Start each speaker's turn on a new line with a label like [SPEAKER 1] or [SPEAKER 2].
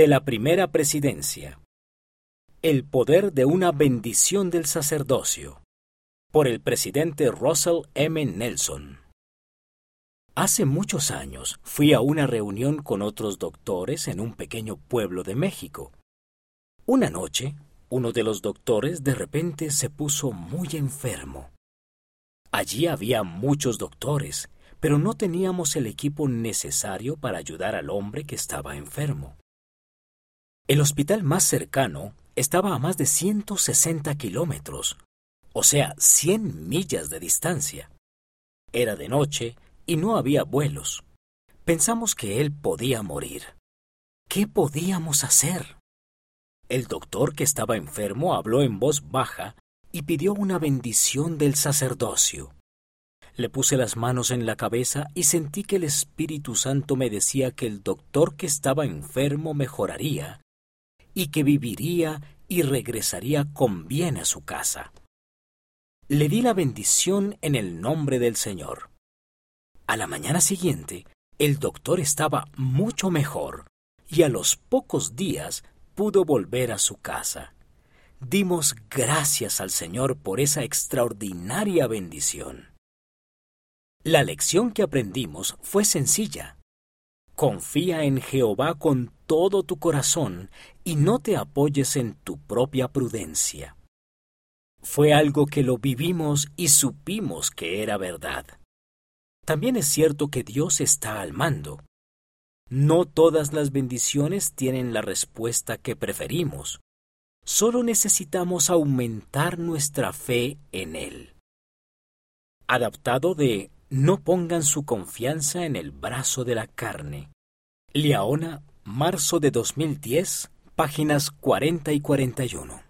[SPEAKER 1] de la primera presidencia. El poder de una bendición del sacerdocio. Por el presidente Russell M. Nelson. Hace muchos años fui a una reunión con otros doctores en un pequeño pueblo de México. Una noche, uno de los doctores de repente se puso muy enfermo. Allí había muchos doctores, pero no teníamos el equipo necesario para ayudar al hombre que estaba enfermo. El hospital más cercano estaba a más de 160 kilómetros, o sea, 100 millas de distancia. Era de noche y no había vuelos. Pensamos que él podía morir. ¿Qué podíamos hacer? El doctor que estaba enfermo habló en voz baja y pidió una bendición del sacerdocio. Le puse las manos en la cabeza y sentí que el Espíritu Santo me decía que el doctor que estaba enfermo mejoraría y que viviría y regresaría con bien a su casa. Le di la bendición en el nombre del Señor. A la mañana siguiente, el doctor estaba mucho mejor y a los pocos días pudo volver a su casa. Dimos gracias al Señor por esa extraordinaria bendición. La lección que aprendimos fue sencilla. Confía en Jehová con todo tu corazón y no te apoyes en tu propia prudencia. Fue algo que lo vivimos y supimos que era verdad. También es cierto que Dios está al mando. No todas las bendiciones tienen la respuesta que preferimos. Solo necesitamos aumentar nuestra fe en Él. Adaptado de no pongan su confianza en el brazo de la carne. Liaona, marzo de 2010, páginas 40 y 41.